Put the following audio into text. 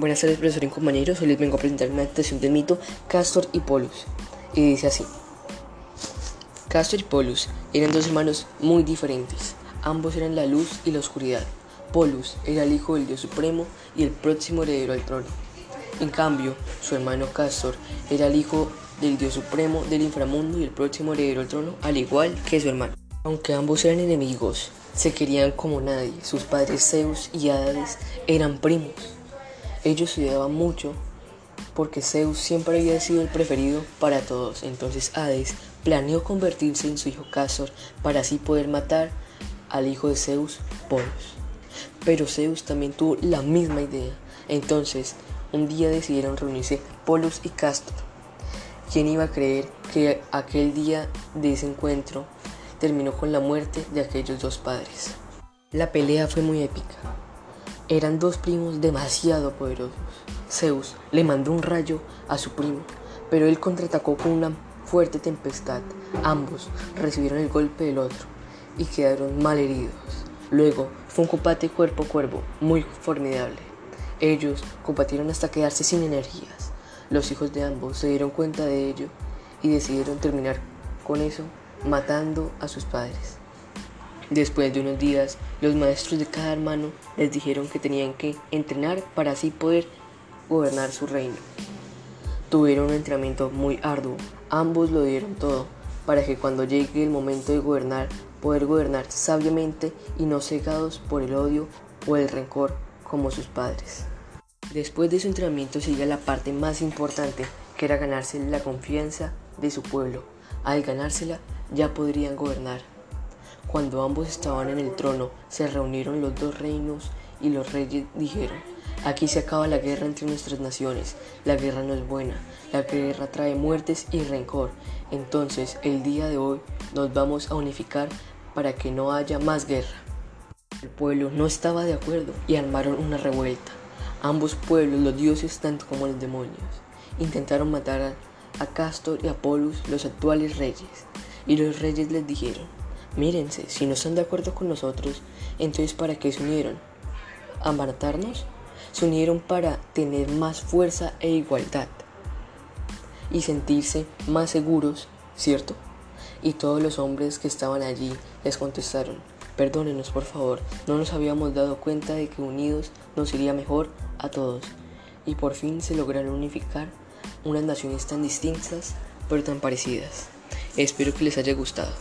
Buenas tardes, profesor y compañeros. Hoy les vengo a presentar una adaptación del mito Castor y Polus. Y dice así: Castor y Polus eran dos hermanos muy diferentes. Ambos eran la luz y la oscuridad. Polus era el hijo del dios supremo y el próximo heredero al trono. En cambio, su hermano Castor era el hijo del dios supremo del inframundo y el próximo heredero al trono, al igual que su hermano. Aunque ambos eran enemigos, se querían como nadie. Sus padres Zeus y Hades eran primos. Ellos se mucho porque Zeus siempre había sido el preferido para todos. Entonces Hades planeó convertirse en su hijo Castor para así poder matar al hijo de Zeus, Polos. Pero Zeus también tuvo la misma idea. Entonces, un día decidieron reunirse Polos y Castor. ¿Quién iba a creer que aquel día de ese encuentro terminó con la muerte de aquellos dos padres? La pelea fue muy épica. Eran dos primos demasiado poderosos. Zeus le mandó un rayo a su primo, pero él contraatacó con una fuerte tempestad. Ambos recibieron el golpe del otro y quedaron mal heridos. Luego fue un combate cuerpo a cuerpo muy formidable. Ellos combatieron hasta quedarse sin energías. Los hijos de ambos se dieron cuenta de ello y decidieron terminar con eso matando a sus padres. Después de unos días, los maestros de cada hermano les dijeron que tenían que entrenar para así poder gobernar su reino. Tuvieron un entrenamiento muy arduo, ambos lo dieron todo, para que cuando llegue el momento de gobernar, poder gobernar sabiamente y no cegados por el odio o el rencor como sus padres. Después de su entrenamiento sigue la parte más importante, que era ganarse la confianza de su pueblo. Al ganársela, ya podrían gobernar. Cuando ambos estaban en el trono, se reunieron los dos reinos y los reyes dijeron, aquí se acaba la guerra entre nuestras naciones, la guerra no es buena, la guerra trae muertes y rencor, entonces el día de hoy nos vamos a unificar para que no haya más guerra. El pueblo no estaba de acuerdo y armaron una revuelta. Ambos pueblos, los dioses tanto como los demonios, intentaron matar a, Castor y a Polus, los actuales reyes, y los reyes les dijeron, Mírense, si no están de acuerdo con nosotros, entonces ¿para qué se unieron? ¿A matarnos? Se unieron para tener más fuerza e igualdad y sentirse más seguros, ¿cierto? Y todos los hombres que estaban allí les contestaron, perdónenos por favor, no nos habíamos dado cuenta de que unidos nos iría mejor a todos. Y por fin se lograron unificar unas naciones tan distintas pero tan parecidas. Espero que les haya gustado.